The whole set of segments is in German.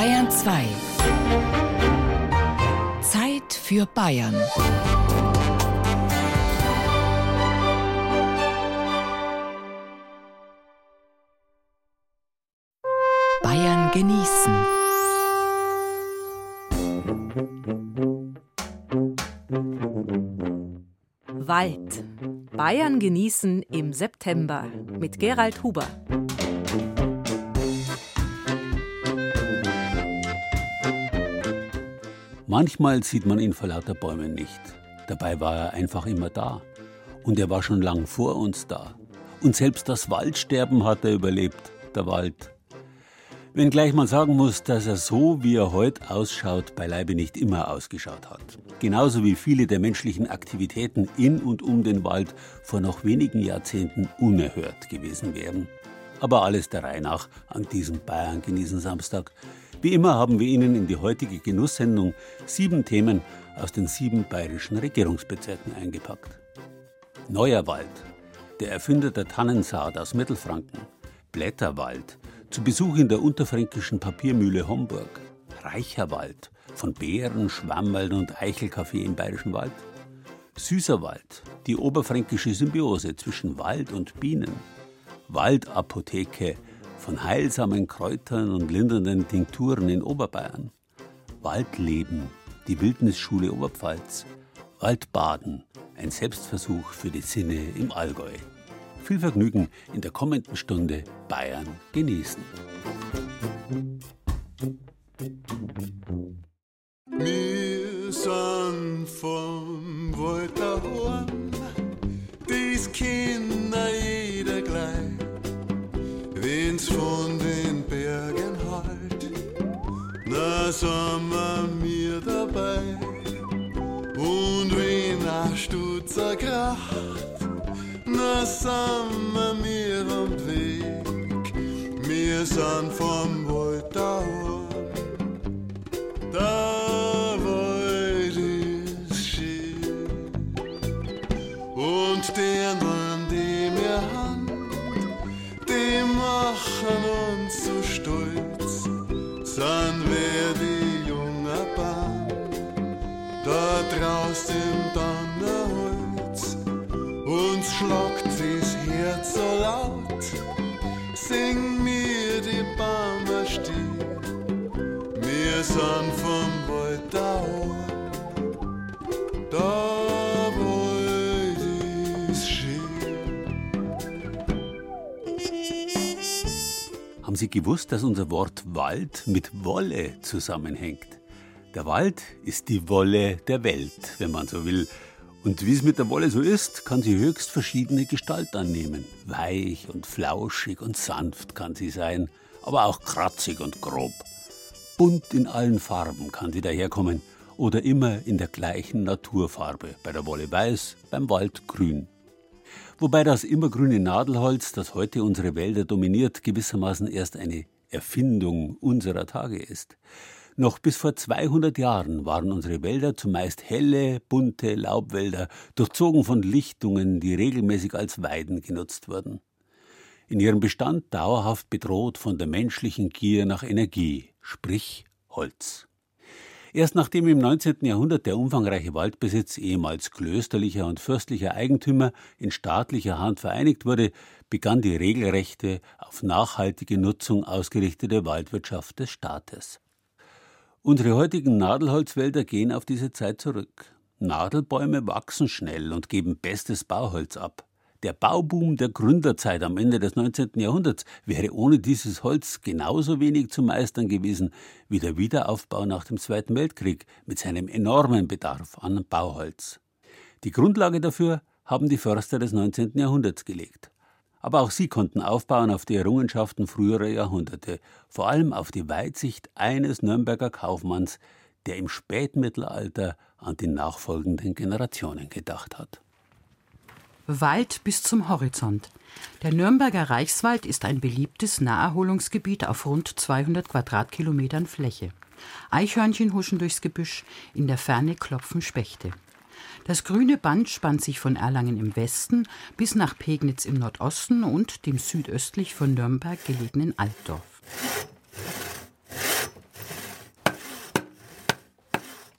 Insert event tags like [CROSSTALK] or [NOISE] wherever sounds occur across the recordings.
Bayern 2. Zeit für Bayern. Bayern genießen. Wald. Bayern genießen im September mit Gerald Huber. Manchmal sieht man ihn vor lauter Bäumen nicht. Dabei war er einfach immer da. Und er war schon lang vor uns da. Und selbst das Waldsterben hat er überlebt, der Wald. Wenngleich man sagen muss, dass er so, wie er heute ausschaut, beileibe nicht immer ausgeschaut hat. Genauso wie viele der menschlichen Aktivitäten in und um den Wald vor noch wenigen Jahrzehnten unerhört gewesen wären. Aber alles der Reihe nach an diesem Bayern genießen Samstag wie immer haben wir Ihnen in die heutige Genusssendung sieben Themen aus den sieben bayerischen Regierungsbezirken eingepackt. Neuer Wald, der Erfinder der Tannensaat aus Mittelfranken, Blätterwald, zu Besuch in der unterfränkischen Papiermühle Homburg, Reicher Wald, von Beeren, Schwammwald und Eichelkaffee im Bayerischen Wald, Süßer Wald, die oberfränkische Symbiose zwischen Wald und Bienen, Waldapotheke, von heilsamen Kräutern und lindernden Tinkturen in Oberbayern. Waldleben, die Wildnisschule Oberpfalz. Waldbaden, ein Selbstversuch für die Sinne im Allgäu. Viel Vergnügen in der kommenden Stunde Bayern genießen. Wir mir am Weg. Wir sind vom Sie gewusst, dass unser Wort Wald mit Wolle zusammenhängt? Der Wald ist die Wolle der Welt, wenn man so will. Und wie es mit der Wolle so ist, kann sie höchst verschiedene Gestalt annehmen. Weich und flauschig und sanft kann sie sein, aber auch kratzig und grob. Bunt in allen Farben kann sie daherkommen oder immer in der gleichen Naturfarbe. Bei der Wolle weiß, beim Wald grün. Wobei das immergrüne Nadelholz, das heute unsere Wälder dominiert, gewissermaßen erst eine Erfindung unserer Tage ist. Noch bis vor 200 Jahren waren unsere Wälder zumeist helle, bunte Laubwälder, durchzogen von Lichtungen, die regelmäßig als Weiden genutzt wurden. In ihrem Bestand dauerhaft bedroht von der menschlichen Gier nach Energie, sprich Holz. Erst nachdem im 19. Jahrhundert der umfangreiche Waldbesitz ehemals klösterlicher und fürstlicher Eigentümer in staatlicher Hand vereinigt wurde, begann die regelrechte, auf nachhaltige Nutzung ausgerichtete Waldwirtschaft des Staates. Unsere heutigen Nadelholzwälder gehen auf diese Zeit zurück. Nadelbäume wachsen schnell und geben bestes Bauholz ab. Der Bauboom der Gründerzeit am Ende des 19. Jahrhunderts wäre ohne dieses Holz genauso wenig zu meistern gewesen wie der Wiederaufbau nach dem Zweiten Weltkrieg mit seinem enormen Bedarf an Bauholz. Die Grundlage dafür haben die Förster des 19. Jahrhunderts gelegt. Aber auch sie konnten aufbauen auf die Errungenschaften früherer Jahrhunderte, vor allem auf die Weitsicht eines Nürnberger Kaufmanns, der im Spätmittelalter an die nachfolgenden Generationen gedacht hat. Wald bis zum Horizont. Der Nürnberger Reichswald ist ein beliebtes Naherholungsgebiet auf rund 200 Quadratkilometern Fläche. Eichhörnchen huschen durchs Gebüsch, in der Ferne klopfen Spechte. Das grüne Band spannt sich von Erlangen im Westen bis nach Pegnitz im Nordosten und dem südöstlich von Nürnberg gelegenen Altdorf.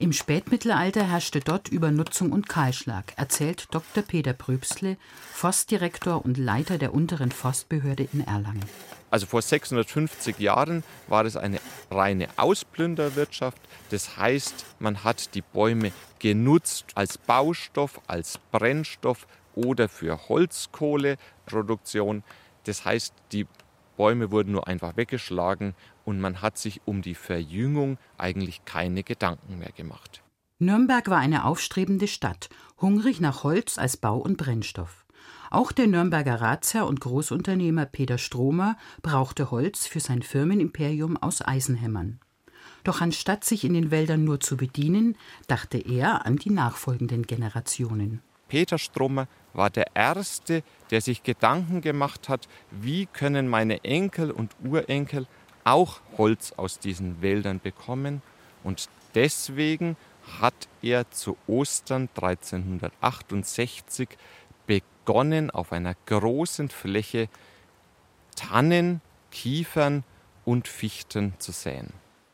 Im Spätmittelalter herrschte dort Übernutzung und Kahlschlag, erzählt Dr. Peter Pröbstle, Forstdirektor und Leiter der unteren Forstbehörde in Erlangen. Also vor 650 Jahren war es eine reine Ausplünderwirtschaft. Das heißt, man hat die Bäume genutzt als Baustoff, als Brennstoff oder für Holzkohleproduktion. Das heißt, die Bäume wurden nur einfach weggeschlagen und man hat sich um die Verjüngung eigentlich keine Gedanken mehr gemacht. Nürnberg war eine aufstrebende Stadt, hungrig nach Holz als Bau- und Brennstoff. Auch der Nürnberger Ratsherr und Großunternehmer Peter Stromer brauchte Holz für sein Firmenimperium aus Eisenhämmern. Doch anstatt sich in den Wäldern nur zu bedienen, dachte er an die nachfolgenden Generationen. Peter Stromer war der Erste, der sich Gedanken gemacht hat, wie können meine Enkel und Urenkel auch Holz aus diesen Wäldern bekommen. Und deswegen hat er zu Ostern 1368 begonnen, auf einer großen Fläche Tannen, Kiefern und Fichten zu säen.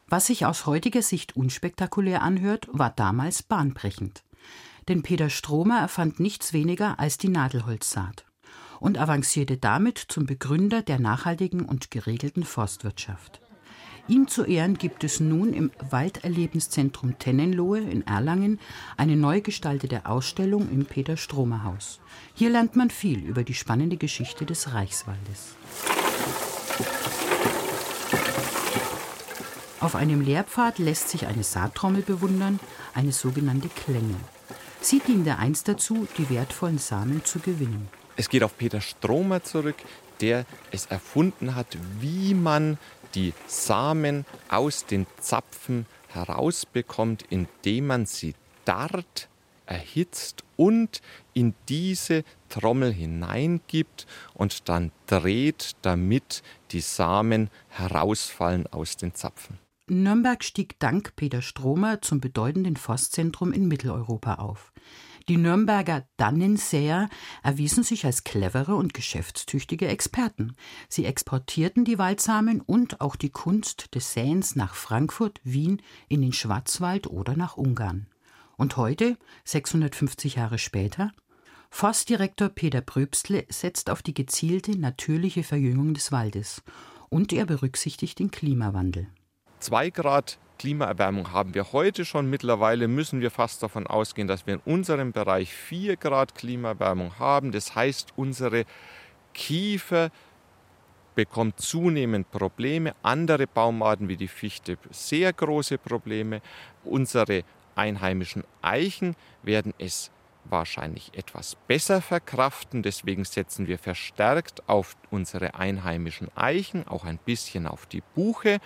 Was sich aus heutiger Sicht unspektakulär anhört, war damals bahnbrechend. Denn Peter Stromer erfand nichts weniger als die Nadelholzsaat und avancierte damit zum Begründer der nachhaltigen und geregelten Forstwirtschaft. Ihm zu Ehren gibt es nun im Walderlebniszentrum Tennenlohe in Erlangen eine neu gestaltete Ausstellung im Peter-Stromer-Haus. Hier lernt man viel über die spannende Geschichte des Reichswaldes. Auf einem Lehrpfad lässt sich eine Saattrommel bewundern, eine sogenannte Klänge. Sie diente einst dazu, die wertvollen Samen zu gewinnen. Es geht auf Peter Stromer zurück, der es erfunden hat, wie man die Samen aus den Zapfen herausbekommt, indem man sie dart, erhitzt und in diese Trommel hineingibt und dann dreht, damit die Samen herausfallen aus den Zapfen. Nürnberg stieg dank Peter Stromer zum bedeutenden Forstzentrum in Mitteleuropa auf. Die Nürnberger Dannensäer erwiesen sich als clevere und geschäftstüchtige Experten. Sie exportierten die Waldsamen und auch die Kunst des Säens nach Frankfurt, Wien, in den Schwarzwald oder nach Ungarn. Und heute, 650 Jahre später, Forstdirektor Peter Pröbstle setzt auf die gezielte natürliche Verjüngung des Waldes und er berücksichtigt den Klimawandel. 2 Grad Klimaerwärmung haben wir heute schon. Mittlerweile müssen wir fast davon ausgehen, dass wir in unserem Bereich 4 Grad Klimaerwärmung haben. Das heißt, unsere Kiefer bekommt zunehmend Probleme. Andere Baumarten wie die Fichte sehr große Probleme. Unsere einheimischen Eichen werden es wahrscheinlich etwas besser verkraften. Deswegen setzen wir verstärkt auf unsere einheimischen Eichen, auch ein bisschen auf die Buche.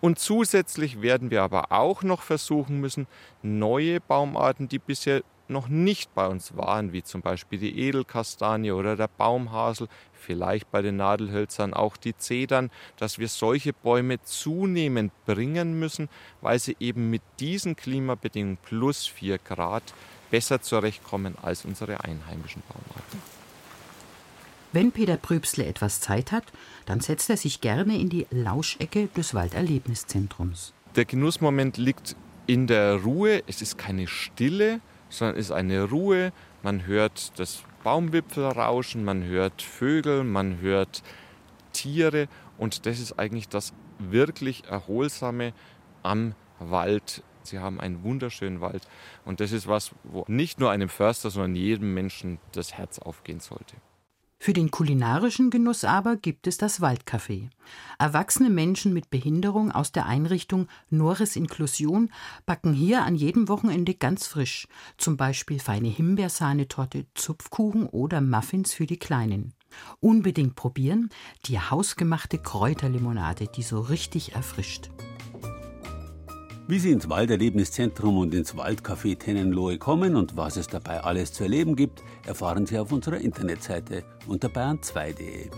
Und zusätzlich werden wir aber auch noch versuchen müssen, neue Baumarten, die bisher noch nicht bei uns waren, wie zum Beispiel die Edelkastanie oder der Baumhasel, vielleicht bei den Nadelhölzern auch die Zedern, dass wir solche Bäume zunehmend bringen müssen, weil sie eben mit diesen Klimabedingungen plus 4 Grad besser zurechtkommen als unsere einheimischen Baumarten. Wenn Peter Pröbsle etwas Zeit hat, dann setzt er sich gerne in die Lauschecke des Walderlebniszentrums. Der Genussmoment liegt in der Ruhe. Es ist keine Stille, sondern es ist eine Ruhe. Man hört das Baumwipfel rauschen, man hört Vögel, man hört Tiere. Und das ist eigentlich das wirklich Erholsame am Wald. Sie haben einen wunderschönen Wald. Und das ist was, wo nicht nur einem Förster, sondern jedem Menschen das Herz aufgehen sollte. Für den kulinarischen Genuss aber gibt es das Waldcafé. Erwachsene Menschen mit Behinderung aus der Einrichtung Norris Inklusion backen hier an jedem Wochenende ganz frisch, zum Beispiel feine Himbeersahnetorte, Zupfkuchen oder Muffins für die Kleinen. Unbedingt probieren die hausgemachte Kräuterlimonade, die so richtig erfrischt. Wie Sie ins Walderlebniszentrum und ins Waldcafé Tennenlohe kommen und was es dabei alles zu erleben gibt, erfahren Sie auf unserer Internetseite unter bayern2.de.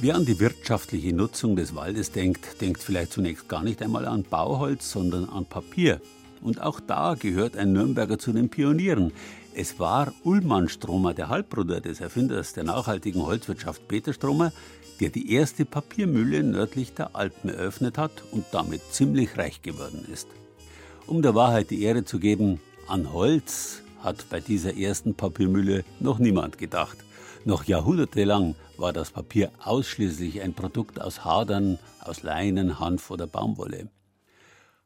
Wer an die wirtschaftliche Nutzung des Waldes denkt, denkt vielleicht zunächst gar nicht einmal an Bauholz, sondern an Papier. Und auch da gehört ein Nürnberger zu den Pionieren. Es war Ullmann Stromer, der Halbbruder des Erfinders der nachhaltigen Holzwirtschaft Peter Stromer, der die erste Papiermühle nördlich der Alpen eröffnet hat und damit ziemlich reich geworden ist. Um der Wahrheit die Ehre zu geben, an Holz hat bei dieser ersten Papiermühle noch niemand gedacht. Noch jahrhundertelang war das Papier ausschließlich ein Produkt aus Hadern, aus Leinen, Hanf oder Baumwolle.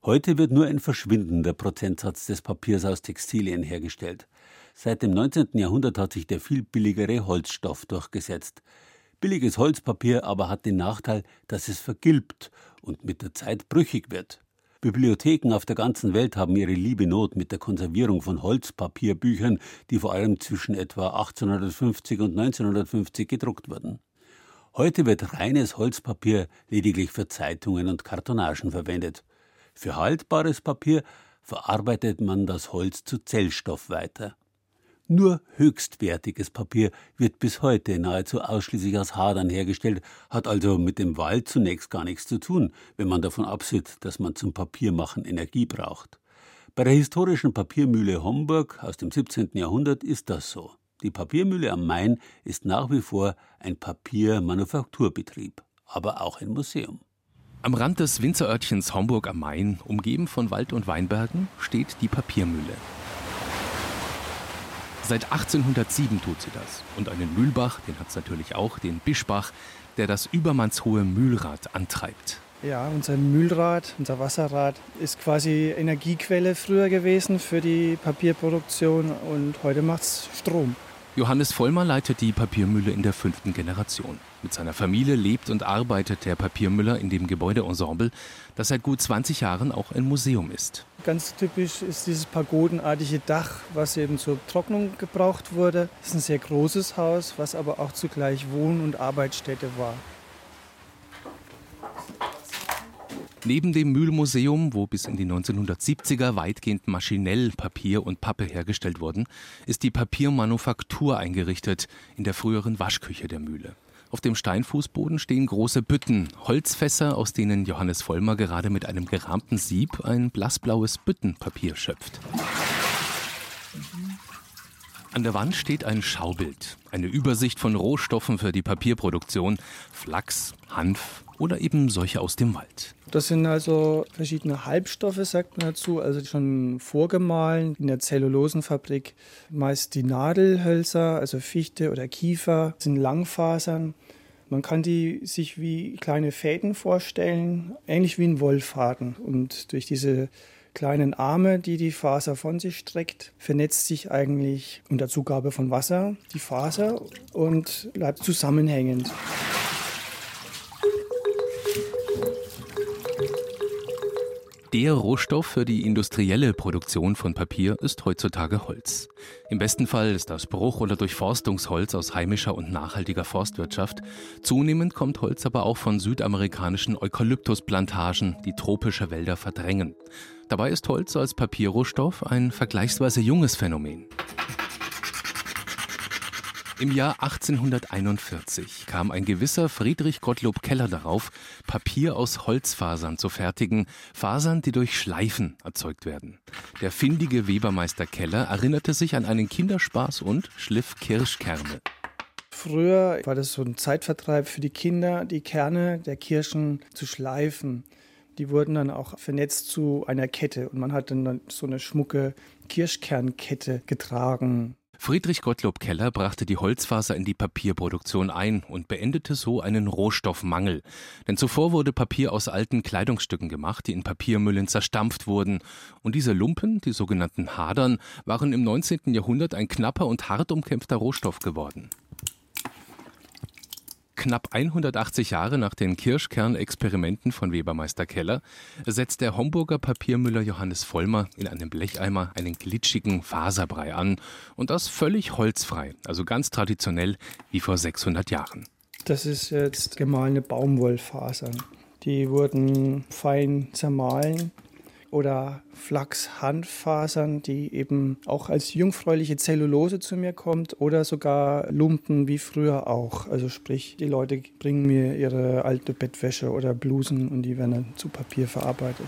Heute wird nur ein verschwindender Prozentsatz des Papiers aus Textilien hergestellt. Seit dem 19. Jahrhundert hat sich der viel billigere Holzstoff durchgesetzt. Billiges Holzpapier aber hat den Nachteil, dass es vergilbt und mit der Zeit brüchig wird. Bibliotheken auf der ganzen Welt haben ihre liebe Not mit der Konservierung von Holzpapierbüchern, die vor allem zwischen etwa 1850 und 1950 gedruckt wurden. Heute wird reines Holzpapier lediglich für Zeitungen und Kartonagen verwendet. Für haltbares Papier verarbeitet man das Holz zu Zellstoff weiter. Nur höchstwertiges Papier wird bis heute nahezu ausschließlich aus Hadern hergestellt, hat also mit dem Wald zunächst gar nichts zu tun, wenn man davon absieht, dass man zum Papiermachen Energie braucht. Bei der historischen Papiermühle Homburg aus dem 17. Jahrhundert ist das so. Die Papiermühle am Main ist nach wie vor ein Papiermanufakturbetrieb, aber auch ein Museum. Am Rand des Winzerörtchens Homburg am Main, umgeben von Wald und Weinbergen, steht die Papiermühle. Seit 1807 tut sie das. Und einen Mühlbach, den hat es natürlich auch, den Bischbach, der das übermannshohe Mühlrad antreibt. Ja, unser Mühlrad, unser Wasserrad ist quasi Energiequelle früher gewesen für die Papierproduktion und heute macht es Strom. Johannes Vollmer leitet die Papiermühle in der fünften Generation. Mit seiner Familie lebt und arbeitet der Papiermüller in dem Gebäudeensemble, das seit gut 20 Jahren auch ein Museum ist. Ganz typisch ist dieses pagodenartige Dach, was eben zur Trocknung gebraucht wurde. Es ist ein sehr großes Haus, was aber auch zugleich Wohn- und Arbeitsstätte war. Neben dem Mühlmuseum, wo bis in die 1970er weitgehend maschinell Papier und Pappe hergestellt wurden, ist die Papiermanufaktur eingerichtet in der früheren Waschküche der Mühle. Auf dem Steinfußboden stehen große Bütten, Holzfässer, aus denen Johannes Vollmer gerade mit einem gerahmten Sieb ein blassblaues Büttenpapier schöpft. An der Wand steht ein Schaubild, eine Übersicht von Rohstoffen für die Papierproduktion, Flachs, Hanf oder eben solche aus dem Wald. Das sind also verschiedene Halbstoffe, sagt man dazu, also schon vorgemahlen in der Zellulosenfabrik. Meist die Nadelhölzer, also Fichte oder Kiefer, sind Langfasern. Man kann die sich wie kleine Fäden vorstellen, ähnlich wie ein Wollfaden. Und durch diese kleinen Arme, die die Faser von sich streckt, vernetzt sich eigentlich unter Zugabe von Wasser die Faser und bleibt zusammenhängend. Der Rohstoff für die industrielle Produktion von Papier ist heutzutage Holz. Im besten Fall ist das Bruch- oder Durchforstungsholz aus heimischer und nachhaltiger Forstwirtschaft. Zunehmend kommt Holz aber auch von südamerikanischen Eukalyptusplantagen, die tropische Wälder verdrängen. Dabei ist Holz als Papierrohstoff ein vergleichsweise junges Phänomen. Im Jahr 1841 kam ein gewisser Friedrich Gottlob Keller darauf, Papier aus Holzfasern zu fertigen, Fasern, die durch Schleifen erzeugt werden. Der findige Webermeister Keller erinnerte sich an einen Kinderspaß und schliff Kirschkerne. Früher war das so ein Zeitvertreib für die Kinder, die Kerne der Kirschen zu schleifen. Die wurden dann auch vernetzt zu einer Kette und man hat dann so eine schmucke Kirschkernkette getragen. Friedrich Gottlob Keller brachte die Holzfaser in die Papierproduktion ein und beendete so einen Rohstoffmangel. Denn zuvor wurde Papier aus alten Kleidungsstücken gemacht, die in Papiermüllen zerstampft wurden. Und diese Lumpen, die sogenannten Hadern, waren im 19. Jahrhundert ein knapper und hart umkämpfter Rohstoff geworden. Knapp 180 Jahre nach den Kirschkernexperimenten von Webermeister Keller setzt der Homburger Papiermüller Johannes Vollmer in einem Blecheimer einen glitschigen Faserbrei an und das völlig holzfrei, also ganz traditionell wie vor 600 Jahren. Das ist jetzt gemahlene Baumwollfasern. Die wurden fein zermahlen, oder Flachs-Hanffasern, die eben auch als jungfräuliche Zellulose zu mir kommt oder sogar Lumpen wie früher auch. Also sprich, die Leute bringen mir ihre alte Bettwäsche oder Blusen und die werden dann zu Papier verarbeitet.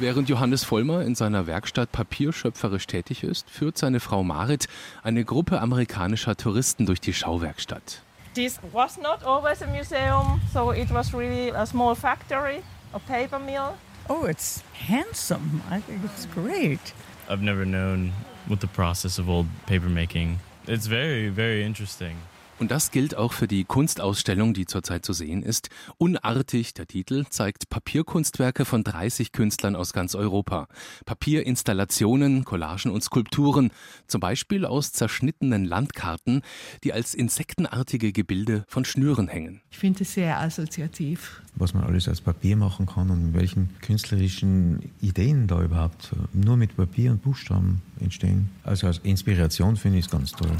Während Johannes Vollmer in seiner Werkstatt papierschöpferisch tätig ist, führt seine Frau Marit eine Gruppe amerikanischer Touristen durch die Schauwerkstatt. This was not always a museum, so it was really a small factory, a paper mill. Oh, it's handsome. I think it's great. I've never known what the process of old paper making. It's very, very interesting. Und das gilt auch für die Kunstausstellung, die zurzeit zu sehen ist. Unartig, der Titel, zeigt Papierkunstwerke von 30 Künstlern aus ganz Europa. Papierinstallationen, Collagen und Skulpturen, zum Beispiel aus zerschnittenen Landkarten, die als insektenartige Gebilde von Schnüren hängen. Ich finde es sehr assoziativ. Was man alles aus Papier machen kann und welchen künstlerischen Ideen da überhaupt nur mit Papier und Buchstaben entstehen. Also als Inspiration finde ich es ganz toll.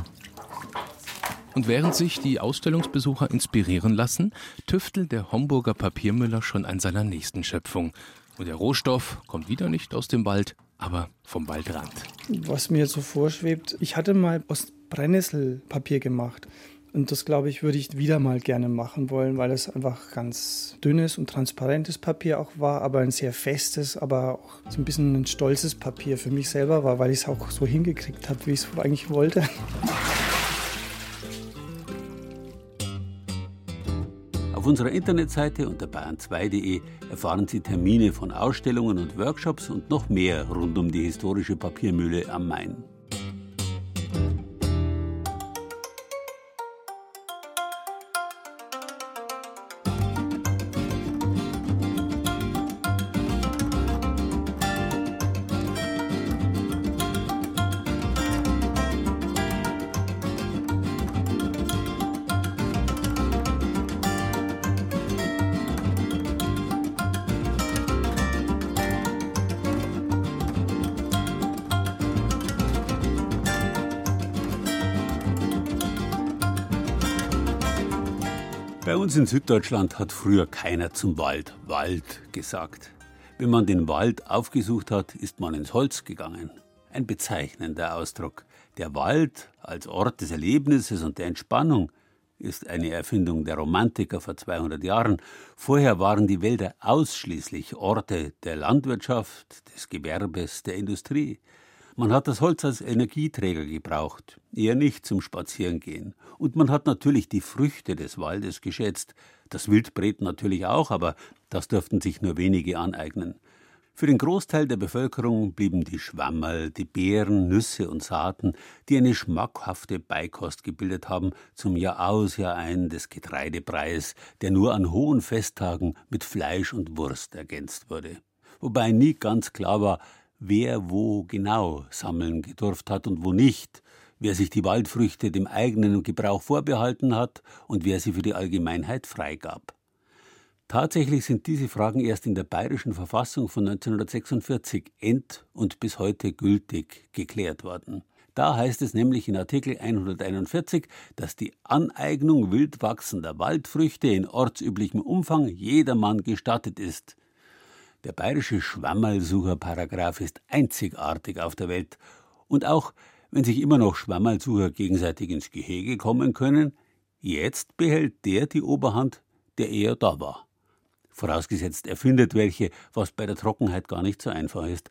Und während sich die Ausstellungsbesucher inspirieren lassen, tüftelt der Homburger Papiermüller schon an seiner nächsten Schöpfung. Und der Rohstoff kommt wieder nicht aus dem Wald, aber vom Waldrand. Was mir so vorschwebt, ich hatte mal aus Brennnesselpapier gemacht. Und das, glaube ich, würde ich wieder mal gerne machen wollen, weil es einfach ganz dünnes und transparentes Papier auch war, aber ein sehr festes, aber auch so ein bisschen ein stolzes Papier für mich selber war, weil ich es auch so hingekriegt habe, wie ich es eigentlich wollte. Auf unserer Internetseite unter bayern2.de erfahren Sie Termine von Ausstellungen und Workshops und noch mehr rund um die historische Papiermühle am Main. Uns in Süddeutschland hat früher keiner zum Wald Wald gesagt. Wenn man den Wald aufgesucht hat, ist man ins Holz gegangen. Ein bezeichnender Ausdruck. Der Wald als Ort des Erlebnisses und der Entspannung ist eine Erfindung der Romantiker vor 200 Jahren. Vorher waren die Wälder ausschließlich Orte der Landwirtschaft, des Gewerbes, der Industrie. Man hat das Holz als Energieträger gebraucht, eher nicht zum Spazierengehen. Und man hat natürlich die Früchte des Waldes geschätzt. Das Wildbret natürlich auch, aber das dürften sich nur wenige aneignen. Für den Großteil der Bevölkerung blieben die Schwammerl, die Beeren, Nüsse und Saaten, die eine schmackhafte Beikost gebildet haben, zum Jahr aus, Jahr ein des Getreidepreis, der nur an hohen Festtagen mit Fleisch und Wurst ergänzt wurde. Wobei nie ganz klar war, wer wo genau sammeln gedurft hat und wo nicht, wer sich die Waldfrüchte dem eigenen Gebrauch vorbehalten hat und wer sie für die Allgemeinheit freigab. Tatsächlich sind diese Fragen erst in der bayerischen Verfassung von 1946 end- und bis heute gültig geklärt worden. Da heißt es nämlich in Artikel 141, dass die Aneignung wild wachsender Waldfrüchte in ortsüblichem Umfang jedermann gestattet ist. Der bayerische Schwammerlsucher-Paragraph ist einzigartig auf der Welt. Und auch wenn sich immer noch Schwammerlsucher gegenseitig ins Gehege kommen können, jetzt behält der die Oberhand, der eher da war. Vorausgesetzt, er findet welche, was bei der Trockenheit gar nicht so einfach ist.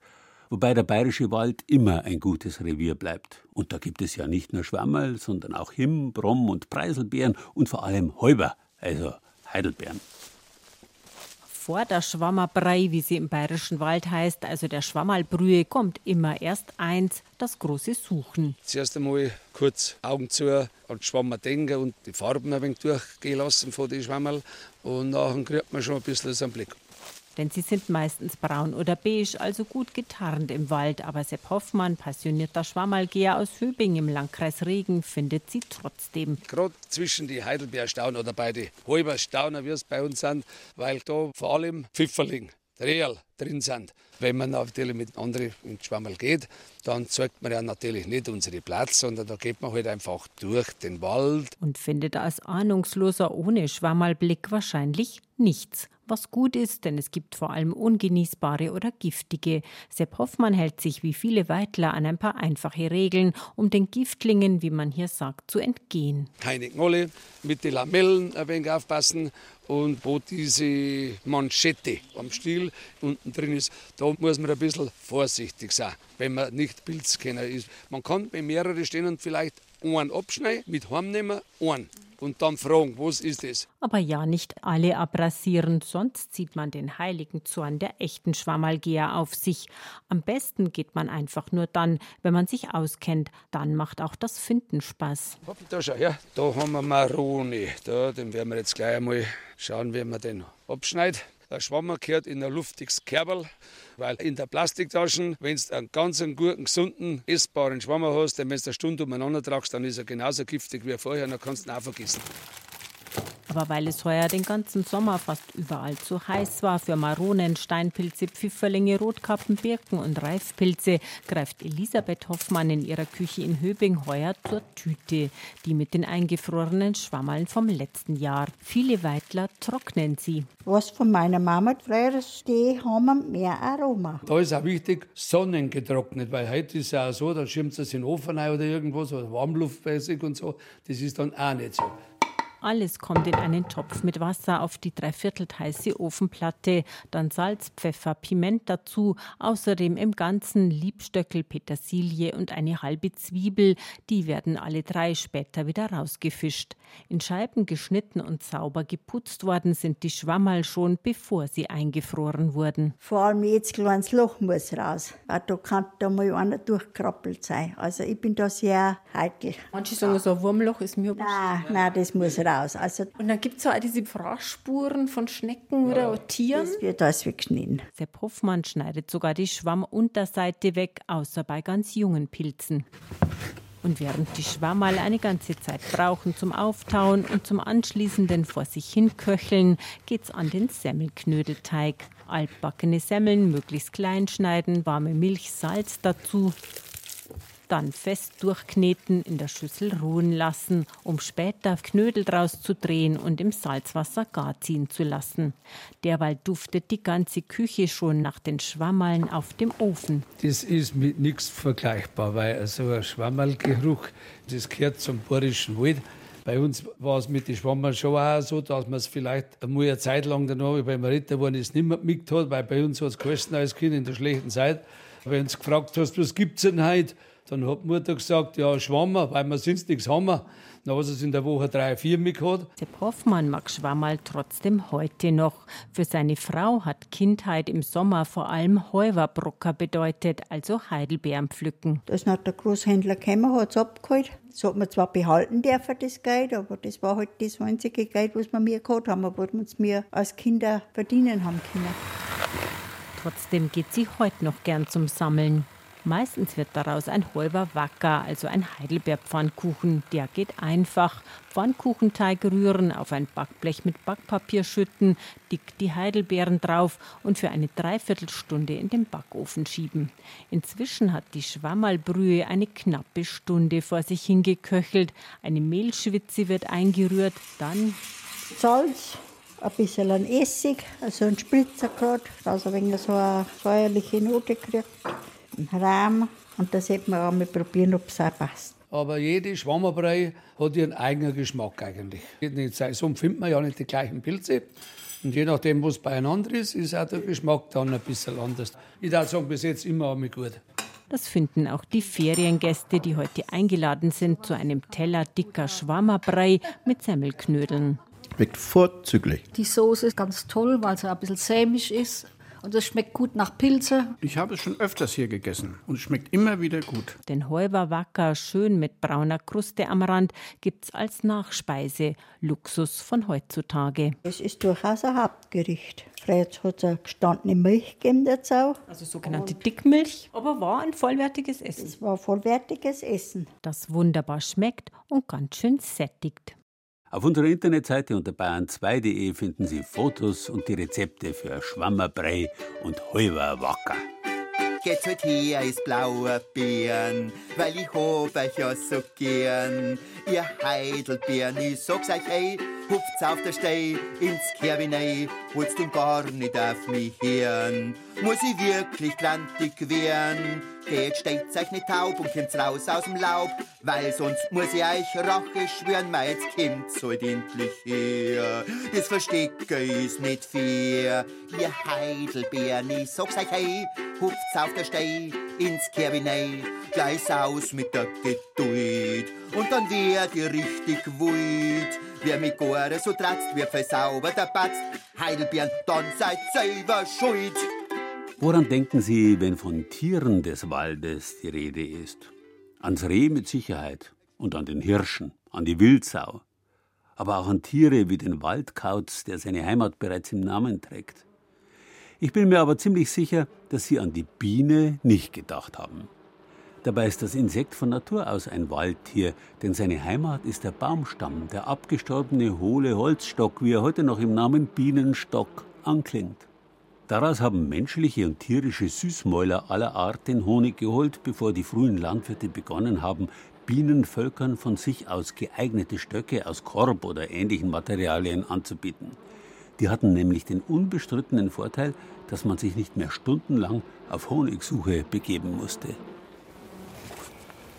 Wobei der bayerische Wald immer ein gutes Revier bleibt. Und da gibt es ja nicht nur Schwammerl, sondern auch Himm, Bromm und Preiselbeeren und vor allem Häuber, also Heidelbeeren vor der Schwammerbrei, wie sie im bayerischen Wald heißt, also der Schwammerlbrühe, kommt immer erst eins, das große Suchen. Zuerst einmal kurz Augen zu an Schwammer denken und die Farben ein wenig durchgehen lassen von den Schwammerl und nachher kriegt man schon ein bisschen so einen Blick denn sie sind meistens braun oder beige, also gut getarnt im Wald. Aber Sepp Hoffmann, passionierter Schwammerlgeher aus Hübing im Landkreis Regen, findet sie trotzdem. Gerade zwischen die Heidelbeerstauner oder bei den Halberstauner, wie es bei uns sind, weil da vor allem Pfifferling, Real drin sind. Wenn man natürlich mit anderen ins Schwammerl geht, dann zeigt man ja natürlich nicht unsere Platz, sondern da geht man halt einfach durch den Wald. Und findet als Ahnungsloser ohne Schwammerlblick wahrscheinlich nichts Was gut ist, denn es gibt vor allem ungenießbare oder giftige. Sepp Hoffmann hält sich wie viele Weidler an ein paar einfache Regeln, um den Giftlingen, wie man hier sagt, zu entgehen. Keine Knolle, mit den Lamellen ein wenig aufpassen und wo diese Manschette am Stiel unten drin ist, da muss man ein bisschen vorsichtig sein, wenn man nicht Pilzkenner ist. Man kann bei mehreren stehen und vielleicht einen abschneiden, mit heimnehmen, einen und dann fragen, was ist das? Aber ja, nicht alle abrasieren, sonst zieht man den heiligen Zorn der echten Schwammalgeher auf sich. Am besten geht man einfach nur dann, wenn man sich auskennt. Dann macht auch das Finden Spaß. Da schau her, da haben wir Maroni. Da, den werden wir jetzt gleich einmal schauen, wie man den abschneidet. Der Schwammer gehört in ein luftiges Kerberl, weil in der Plastiktaschen, wenn du einen ganz guten, gesunden, essbaren Schwammer hast, den wenn du eine Stunde umeinander tragst, dann ist er genauso giftig wie vorher, dann kannst du ihn auch vergessen. Aber weil es heuer den ganzen Sommer fast überall zu heiß war für Maronen, Steinpilze, Pfifferlinge, Rotkappen, Birken und Reifpilze, greift Elisabeth Hoffmann in ihrer Küche in Höbing heuer zur Tüte, die mit den eingefrorenen Schwammerln vom letzten Jahr. Viele Weidler trocknen sie. Was von meiner Mama früher die haben mehr Aroma. Da ist auch wichtig, sonnengetrocknet, weil heute ist es ja auch so, da schirmt es in den Ofen oder irgendwas, oder warmluftmäßig und so. Das ist dann auch nicht so. Alles kommt in einen Topf mit Wasser auf die dreiviertelt heiße Ofenplatte, dann Salz, Pfeffer, Piment dazu, außerdem im Ganzen Liebstöckel, Petersilie und eine halbe Zwiebel. Die werden alle drei später wieder rausgefischt. In Scheiben geschnitten und sauber geputzt worden sind die Schwammerl schon, bevor sie eingefroren wurden. Vor allem jetzt kleines Loch muss raus, da kann da mal einer durchkrabbelt sein. Also ich bin da sehr heikel. Manche sagen, so ein Wurmloch ist mir Nein, nein, das muss raus. Also Und dann gibt es auch diese Fraßspuren von Schnecken oder Tieren. das wird alles weggeschnitten. Sepp Hoffmann schneidet sogar die Schwammunterseite weg, außer bei ganz jungen Pilzen. Und während die Schwammerl eine ganze Zeit brauchen zum Auftauen und zum anschließenden vor sich hin köcheln, geht's an den Semmelknödelteig. Altbackene Semmeln möglichst klein schneiden, warme Milch, Salz dazu. Dann fest durchkneten, in der Schüssel ruhen lassen, um später Knödel draus zu drehen und im Salzwasser gar ziehen zu lassen. Derweil duftet die ganze Küche schon nach den Schwammerln auf dem Ofen. Das ist mit nichts vergleichbar, weil so ein Schwammerlgeruch, das gehört zum bayerischen Wald. Bei uns war es mit den Schwammerl schon auch so, dass man es vielleicht einmal eine Zeit lang danach, man Ritter war, es nicht mehr mitgemacht hat, weil bei uns hat es als Kind in der schlechten Zeit. Wenn du gefragt hast, was gibt es denn heute, dann hat die Mutter gesagt, ja, Schwammer, weil wir sonst nichts haben. Dann hat es in der Woche drei, vier mitgehabt. Sepp Hoffmann mag Schwammerl trotzdem heute noch. Für seine Frau hat Kindheit im Sommer vor allem Heuwerbrocker bedeutet, also Heidelbeeren pflücken. Da ist noch der Großhändler gekommen, hat es abgeholt. Das hat man zwar behalten dürfen, das Geld, aber das war halt das einzige Geld, was wir mir gehabt haben, was wir als Kinder verdienen haben können. Trotzdem geht sie heute noch gern zum Sammeln. Meistens wird daraus ein halber Wacker, also ein Heidelbeerpfannkuchen. Der geht einfach. Pfannkuchenteig rühren, auf ein Backblech mit Backpapier schütten, dick die Heidelbeeren drauf und für eine Dreiviertelstunde in den Backofen schieben. Inzwischen hat die Schwammerlbrühe eine knappe Stunde vor sich hingeköchelt. Eine Mehlschwitze wird eingerührt, dann Salz, ein bisschen an Essig, also ein Spritzer gerade, dass er wenig so eine säuerliche Note kriegt. Rahm und das hätte man auch mal probieren, ob es auch passt. Aber jede Schwammerbrei hat ihren eigenen Geschmack eigentlich. In der Saison findet man ja nicht die gleichen Pilze. Und je nachdem, was beieinander ist, ist auch der Geschmack dann ein bisschen anders. Ich würde sagen, bis jetzt immer einmal gut. Das finden auch die Feriengäste, die heute eingeladen sind zu einem Teller dicker Schwammerbrei mit Semmelknödeln. Schmeckt vorzüglich. Die Soße ist ganz toll, weil sie ein bisschen sämig ist. Und es schmeckt gut nach Pilze. Ich habe es schon öfters hier gegessen und es schmeckt immer wieder gut. Den Heuberwacker, schön mit brauner Kruste am Rand, gibt's als Nachspeise. Luxus von heutzutage. Es ist durchaus ein Hauptgericht. Früher hat es eine gestandene Milch gegeben dazu. Also sogenannte Dickmilch, aber war ein vollwertiges Essen. Es war vollwertiges Essen. Das wunderbar schmeckt und ganz schön sättigt. Auf unserer Internetseite unter bayern2.de finden Sie Fotos und die Rezepte für Schwammerbrei und Heuwerwacker. geht's heute her ins blaue Beeren, weil ich hab euch ja so gern. Ihr Heidelbeeren, ich sag's euch, ey, hupft's auf der Stei ins Kerbinei, wollt's denn gar nicht auf mich hören. Muss ich wirklich grantig werden? Geht, steht's euch nicht taub und kommt's raus aus dem Laub, weil sonst muss ich euch Rache schwören, jetzt kommt's halt endlich her. Das Verstecke ist nicht fair. Ihr Heidelbeeren, ich sag's euch, hey, hupft's auf der Stei ins Kerbinei, gleich aus mit der Geduld. Und dann werd ihr richtig wild. Wer mit Gore so tratzt, wird versaubert, der Batzt. Heidelbeeren, dann seid selber schuld. Woran denken Sie, wenn von Tieren des Waldes die Rede ist? Ans Reh mit Sicherheit und an den Hirschen, an die Wildsau, aber auch an Tiere wie den Waldkauz, der seine Heimat bereits im Namen trägt. Ich bin mir aber ziemlich sicher, dass Sie an die Biene nicht gedacht haben. Dabei ist das Insekt von Natur aus ein Waldtier, denn seine Heimat ist der Baumstamm, der abgestorbene hohle Holzstock, wie er heute noch im Namen Bienenstock anklingt. Daraus haben menschliche und tierische Süßmäuler aller Art den Honig geholt, bevor die frühen Landwirte begonnen haben, Bienenvölkern von sich aus geeignete Stöcke aus Korb oder ähnlichen Materialien anzubieten. Die hatten nämlich den unbestrittenen Vorteil, dass man sich nicht mehr stundenlang auf Honigsuche begeben musste.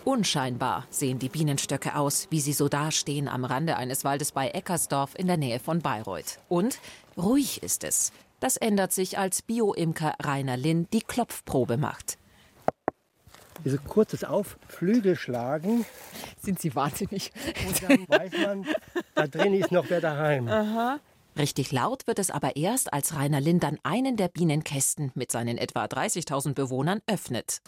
Unscheinbar sehen die Bienenstöcke aus, wie sie so dastehen am Rande eines Waldes bei Eckersdorf in der Nähe von Bayreuth. Und ruhig ist es. Das ändert sich, als Bio-Imker Rainer Linn die Klopfprobe macht. Diese kurzes Auf, Flügel schlagen. Sind Sie wahnsinnig? Und dann weiß man, da drin ist noch wer daheim. Aha. Richtig laut wird es aber erst, als Rainer Linn dann einen der Bienenkästen mit seinen etwa 30.000 Bewohnern öffnet.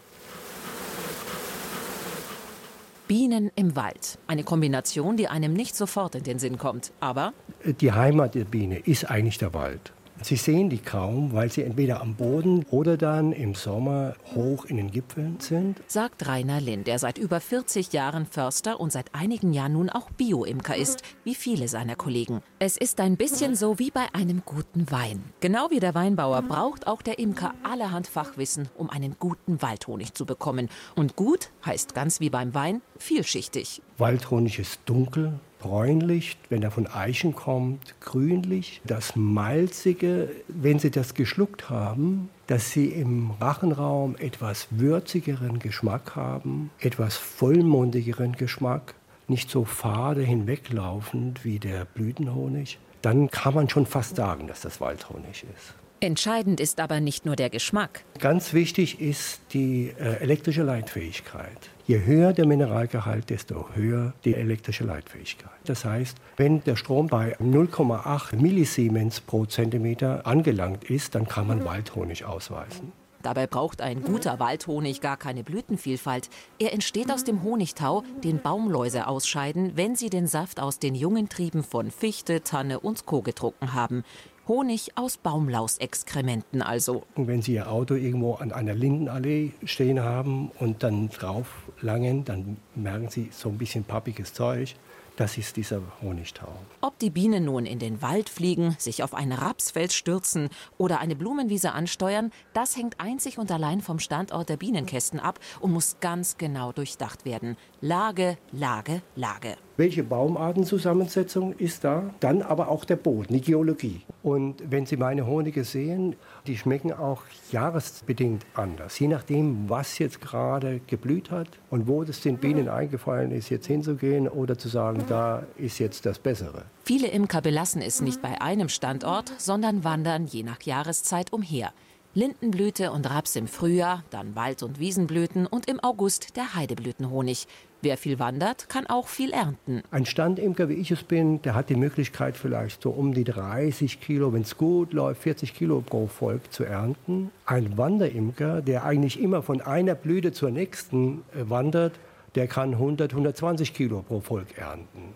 Bienen im Wald. Eine Kombination, die einem nicht sofort in den Sinn kommt. Aber Die Heimat der Biene ist eigentlich der Wald. Sie sehen die kaum, weil sie entweder am Boden oder dann im Sommer hoch in den Gipfeln sind. sagt Rainer Linn, der seit über 40 Jahren Förster und seit einigen Jahren nun auch Bio-Imker ist, wie viele seiner Kollegen. Es ist ein bisschen so wie bei einem guten Wein. Genau wie der Weinbauer braucht auch der Imker allerhand Fachwissen, um einen guten Waldhonig zu bekommen. Und gut heißt ganz wie beim Wein vielschichtig. Waldhonig ist dunkel, bräunlich, wenn er von Eichen kommt, grünlich. Das Malzige, wenn Sie das geschluckt haben, dass Sie im Rachenraum etwas würzigeren Geschmack haben, etwas vollmundigeren Geschmack, nicht so fade hinweglaufend wie der Blütenhonig, dann kann man schon fast sagen, dass das Waldhonig ist. Entscheidend ist aber nicht nur der Geschmack. Ganz wichtig ist die äh, elektrische Leitfähigkeit. Je höher der Mineralgehalt, desto höher die elektrische Leitfähigkeit. Das heißt, wenn der Strom bei 0,8 Millisiemens pro Zentimeter angelangt ist, dann kann man Waldhonig ausweisen. Dabei braucht ein guter Waldhonig gar keine Blütenvielfalt. Er entsteht aus dem Honigtau, den Baumläuse ausscheiden, wenn sie den Saft aus den jungen Trieben von Fichte, Tanne und Co. getrunken haben. Honig aus Baumlausexkrementen also. Und wenn Sie Ihr Auto irgendwo an einer Lindenallee stehen haben und dann drauf langen, dann merken Sie so ein bisschen pappiges Zeug. Das ist dieser Honigtau. Ob die Bienen nun in den Wald fliegen, sich auf ein Rapsfeld stürzen oder eine Blumenwiese ansteuern, das hängt einzig und allein vom Standort der Bienenkästen ab und muss ganz genau durchdacht werden. Lage, Lage, Lage. Welche Baumartenzusammensetzung ist da? Dann aber auch der Boden, die Geologie. Und wenn Sie meine Honige sehen, die schmecken auch jahresbedingt anders. Je nachdem, was jetzt gerade geblüht hat und wo es den Bienen eingefallen ist, jetzt hinzugehen oder zu sagen, da ist jetzt das Bessere. Viele Imker belassen es nicht bei einem Standort, sondern wandern je nach Jahreszeit umher. Lindenblüte und Raps im Frühjahr, dann Wald- und Wiesenblüten und im August der Heideblütenhonig. Wer viel wandert, kann auch viel ernten. Ein Standimker, wie ich es bin, der hat die Möglichkeit vielleicht so um die 30 Kilo, wenn es gut läuft, 40 Kilo pro Volk zu ernten. Ein Wanderimker, der eigentlich immer von einer Blüte zur nächsten äh, wandert, der kann 100, 120 Kilo pro Volk ernten.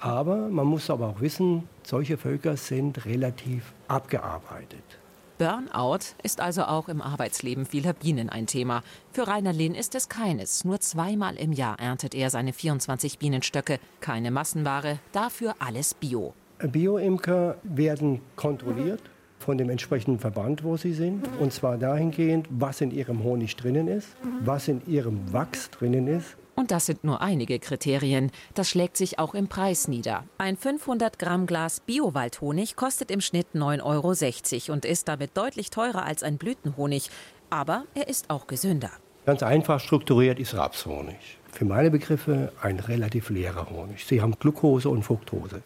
Aber man muss aber auch wissen, solche Völker sind relativ abgearbeitet. Burnout ist also auch im Arbeitsleben vieler Bienen ein Thema. Für Rainer Lehn ist es keines. Nur zweimal im Jahr erntet er seine 24 Bienenstöcke. Keine Massenware, dafür alles Bio. Bioimker werden kontrolliert von dem entsprechenden Verband, wo sie sind. Und zwar dahingehend, was in ihrem Honig drinnen ist, was in ihrem Wachs drinnen ist und das sind nur einige Kriterien. Das schlägt sich auch im Preis nieder. Ein 500 Gramm Glas Biowaldhonig kostet im Schnitt 9,60 Euro und ist damit deutlich teurer als ein Blütenhonig. Aber er ist auch gesünder. Ganz einfach strukturiert ist Rapshonig. Für meine Begriffe ein relativ leerer Honig. Sie haben Glucose und Fructose.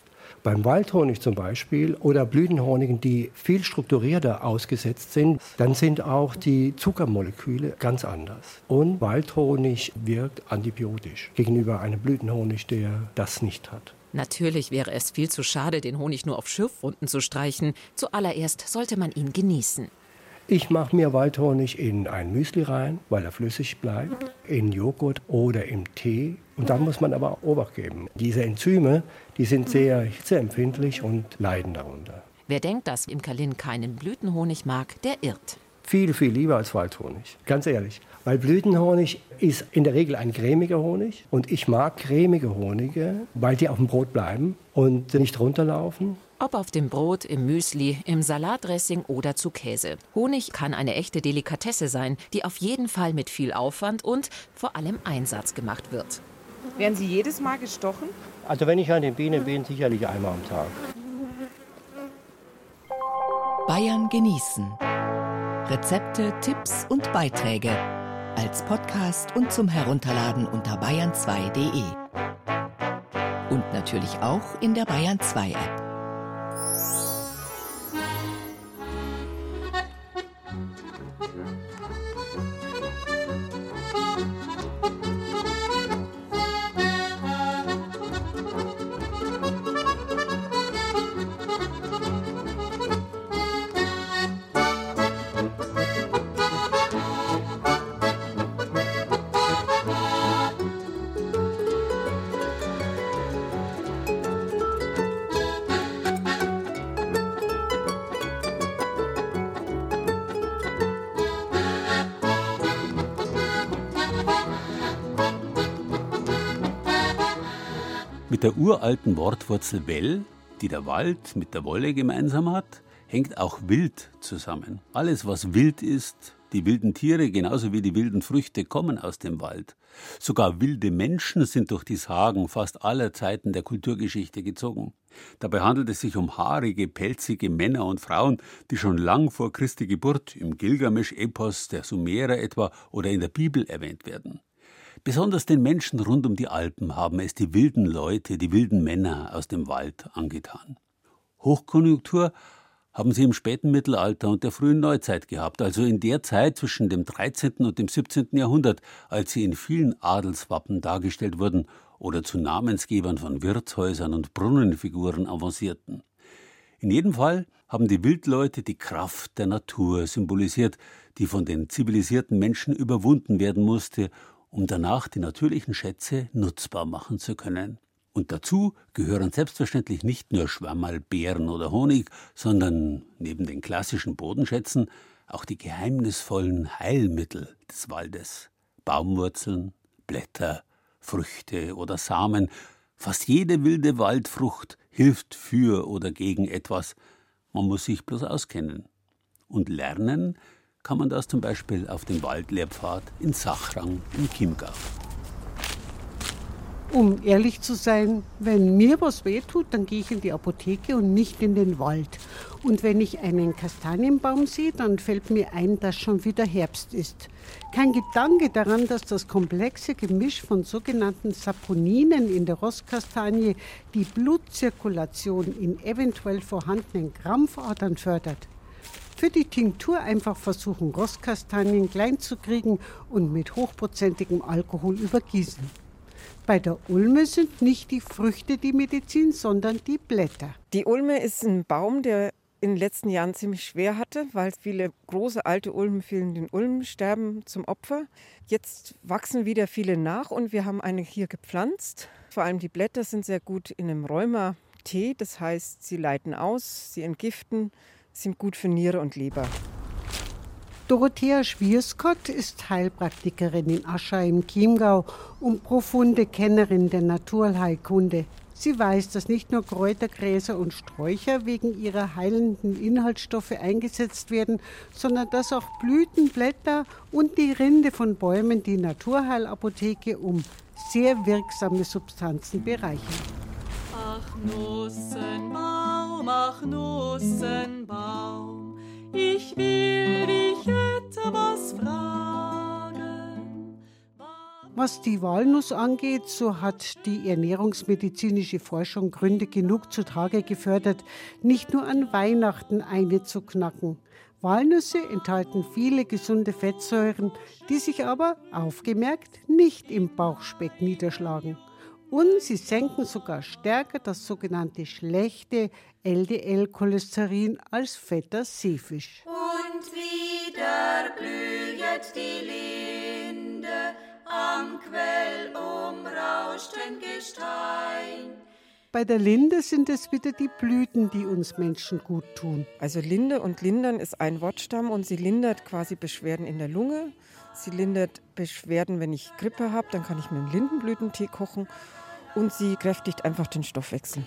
Beim Waldhonig zum Beispiel oder Blütenhonigen, die viel strukturierter ausgesetzt sind, dann sind auch die Zuckermoleküle ganz anders. Und Waldhonig wirkt antibiotisch gegenüber einem Blütenhonig, der das nicht hat. Natürlich wäre es viel zu schade, den Honig nur auf Schürfwunden zu streichen. Zuallererst sollte man ihn genießen. Ich mache mir Waldhonig in ein Müsli rein, weil er flüssig bleibt, in Joghurt oder im Tee. Und dann muss man aber Obacht geben. Diese Enzyme, die sind sehr hitzeempfindlich und leiden darunter. Wer denkt, dass im Kalin keinen Blütenhonig mag, der irrt. Viel, viel lieber als Waldhonig, ganz ehrlich. Weil Blütenhonig ist in der Regel ein cremiger Honig und ich mag cremige Honige, weil die auf dem Brot bleiben und nicht runterlaufen ob auf dem Brot, im Müsli, im Salatdressing oder zu Käse. Honig kann eine echte Delikatesse sein, die auf jeden Fall mit viel Aufwand und vor allem Einsatz gemacht wird. Werden Sie jedes Mal gestochen? Also wenn ich an den Bienen bin, sicherlich einmal am Tag. Bayern genießen. Rezepte, Tipps und Beiträge als Podcast und zum Herunterladen unter bayern2.de. Und natürlich auch in der Bayern 2 App. Mit der uralten Wortwurzel well, die der Wald mit der Wolle gemeinsam hat, hängt auch wild zusammen. Alles, was wild ist, die wilden Tiere genauso wie die wilden Früchte kommen aus dem Wald. Sogar wilde Menschen sind durch die Sagen fast aller Zeiten der Kulturgeschichte gezogen. Dabei handelt es sich um haarige, pelzige Männer und Frauen, die schon lang vor Christi Geburt im Gilgamesch-Epos der Sumerer etwa oder in der Bibel erwähnt werden. Besonders den Menschen rund um die Alpen haben es die wilden Leute, die wilden Männer aus dem Wald angetan. Hochkonjunktur haben sie im späten Mittelalter und der frühen Neuzeit gehabt, also in der Zeit zwischen dem 13. und dem 17. Jahrhundert, als sie in vielen Adelswappen dargestellt wurden oder zu Namensgebern von Wirtshäusern und Brunnenfiguren avancierten. In jedem Fall haben die Wildleute die Kraft der Natur symbolisiert, die von den zivilisierten Menschen überwunden werden musste um danach die natürlichen Schätze nutzbar machen zu können. Und dazu gehören selbstverständlich nicht nur Schwammerl, Beeren oder Honig, sondern neben den klassischen Bodenschätzen auch die geheimnisvollen Heilmittel des Waldes. Baumwurzeln, Blätter, Früchte oder Samen. Fast jede wilde Waldfrucht hilft für oder gegen etwas. Man muss sich bloß auskennen. Und lernen kann man das zum Beispiel auf dem Waldlehrpfad in Sachrang im Chiemgau. Um ehrlich zu sein, wenn mir was wehtut, dann gehe ich in die Apotheke und nicht in den Wald. Und wenn ich einen Kastanienbaum sehe, dann fällt mir ein, dass schon wieder Herbst ist. Kein Gedanke daran, dass das komplexe Gemisch von sogenannten Saponinen in der Rosskastanie die Blutzirkulation in eventuell vorhandenen Krampfadern fördert. Für die Tinktur einfach versuchen, Rostkastanien klein zu kriegen und mit hochprozentigem Alkohol übergießen. Bei der Ulme sind nicht die Früchte die Medizin, sondern die Blätter. Die Ulme ist ein Baum, der in den letzten Jahren ziemlich schwer hatte, weil viele große alte Ulmen fielen den Ulmensterben zum Opfer. Jetzt wachsen wieder viele nach und wir haben eine hier gepflanzt. Vor allem die Blätter sind sehr gut in einem Rheuma-Tee, das heißt, sie leiten aus, sie entgiften sind gut für Niere und Leber. Dorothea Schwierskott ist Heilpraktikerin in Ascha im Chiemgau und profunde Kennerin der Naturheilkunde. Sie weiß, dass nicht nur Kräutergräser und Sträucher wegen ihrer heilenden Inhaltsstoffe eingesetzt werden, sondern dass auch Blüten, Blätter und die Rinde von Bäumen die Naturheilapotheke um sehr wirksame Substanzen bereichern. Ach Nussenbaum, ach Nussenbaum, ich will dich etwas fragen. Was die Walnuss angeht, so hat die ernährungsmedizinische Forschung Gründe genug zutage gefördert, nicht nur an Weihnachten eine zu knacken. Walnüsse enthalten viele gesunde Fettsäuren, die sich aber, aufgemerkt, nicht im Bauchspeck niederschlagen. Und sie senken sogar stärker das sogenannte schlechte LDL-Cholesterin als fetter Seefisch. Und wieder blühet die Linde am Quell umrauschten Gestein. Bei der Linde sind es wieder die Blüten, die uns Menschen gut tun. Also Linde und Lindern ist ein Wortstamm und sie lindert quasi Beschwerden in der Lunge. Sie lindert Beschwerden, wenn ich Grippe habe, dann kann ich mir einen Lindenblütentee kochen und sie kräftigt einfach den Stoffwechsel.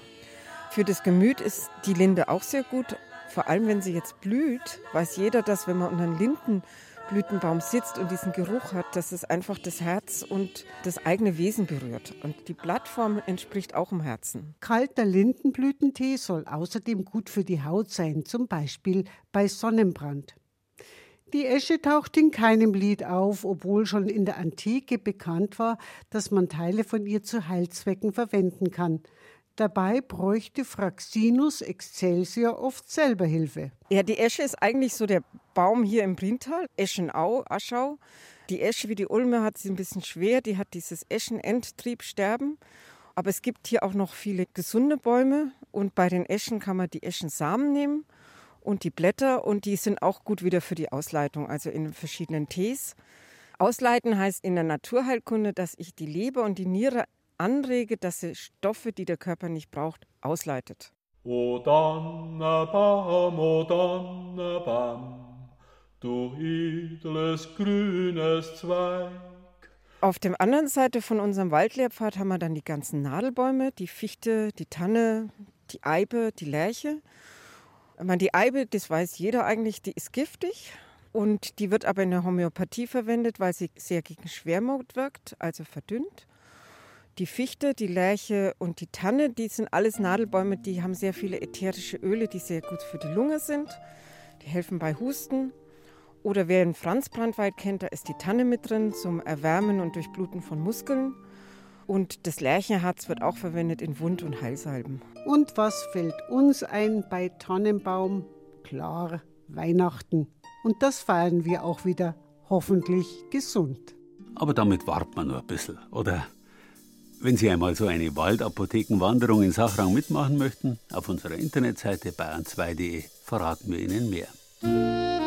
Für das Gemüt ist die Linde auch sehr gut. Vor allem, wenn sie jetzt blüht, weiß jeder, dass wenn man unter einem Lindenblütenbaum sitzt und diesen Geruch hat, dass es einfach das Herz und das eigene Wesen berührt. Und die Blattform entspricht auch dem Herzen. Kalter Lindenblütentee soll außerdem gut für die Haut sein, zum Beispiel bei Sonnenbrand. Die Esche taucht in keinem Lied auf, obwohl schon in der Antike bekannt war, dass man Teile von ihr zu Heilzwecken verwenden kann. Dabei bräuchte Fraxinus excelsior oft selber Hilfe. Ja, die Esche ist eigentlich so der Baum hier im Brintal, Eschenau, Aschau. Die Esche wie die Ulme hat sie ein bisschen schwer, die hat dieses Eschenendtriebsterben. Aber es gibt hier auch noch viele gesunde Bäume und bei den Eschen kann man die Eschensamen nehmen und die Blätter und die sind auch gut wieder für die Ausleitung, also in verschiedenen Tees. Ausleiten heißt in der Naturheilkunde, dass ich die Leber und die Niere anrege, dass sie Stoffe, die der Körper nicht braucht, ausleitet. O Donnerbaum, o Donnerbaum, du edles grünes Zweig. Auf der anderen Seite von unserem Waldlehrpfad haben wir dann die ganzen Nadelbäume, die Fichte, die Tanne, die Eibe, die Lärche. Meine, die Eibe, das weiß jeder eigentlich, die ist giftig. Und die wird aber in der Homöopathie verwendet, weil sie sehr gegen Schwermut wirkt, also verdünnt. Die Fichte, die Lärche und die Tanne, die sind alles Nadelbäume, die haben sehr viele ätherische Öle, die sehr gut für die Lunge sind. Die helfen bei Husten. Oder wer den Franzbrandweid kennt, da ist die Tanne mit drin zum Erwärmen und Durchbluten von Muskeln. Und das Lärchenharz wird auch verwendet in Wund- und Heilsalben. Und was fällt uns ein bei Tannenbaum? Klar, Weihnachten. Und das feiern wir auch wieder, hoffentlich gesund. Aber damit wartet man nur ein bisschen, oder? Wenn Sie einmal so eine Waldapothekenwanderung in Sachrang mitmachen möchten, auf unserer Internetseite bayern2.de verraten wir Ihnen mehr.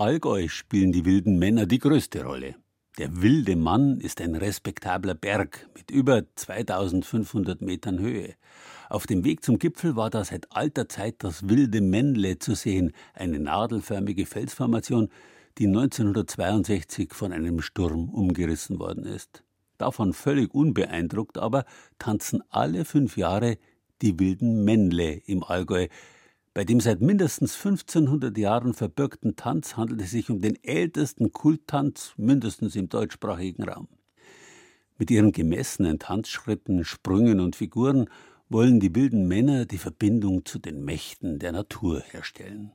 Allgäu spielen die wilden Männer die größte Rolle. Der wilde Mann ist ein respektabler Berg mit über 2500 Metern Höhe. Auf dem Weg zum Gipfel war da seit alter Zeit das wilde Männle zu sehen, eine nadelförmige Felsformation, die 1962 von einem Sturm umgerissen worden ist. Davon völlig unbeeindruckt aber tanzen alle fünf Jahre die wilden Männle im Allgäu, bei dem seit mindestens 1500 Jahren verbürgten Tanz handelt es sich um den ältesten Kulttanz mindestens im deutschsprachigen Raum. Mit ihren gemessenen Tanzschritten, Sprüngen und Figuren wollen die wilden Männer die Verbindung zu den Mächten der Natur herstellen.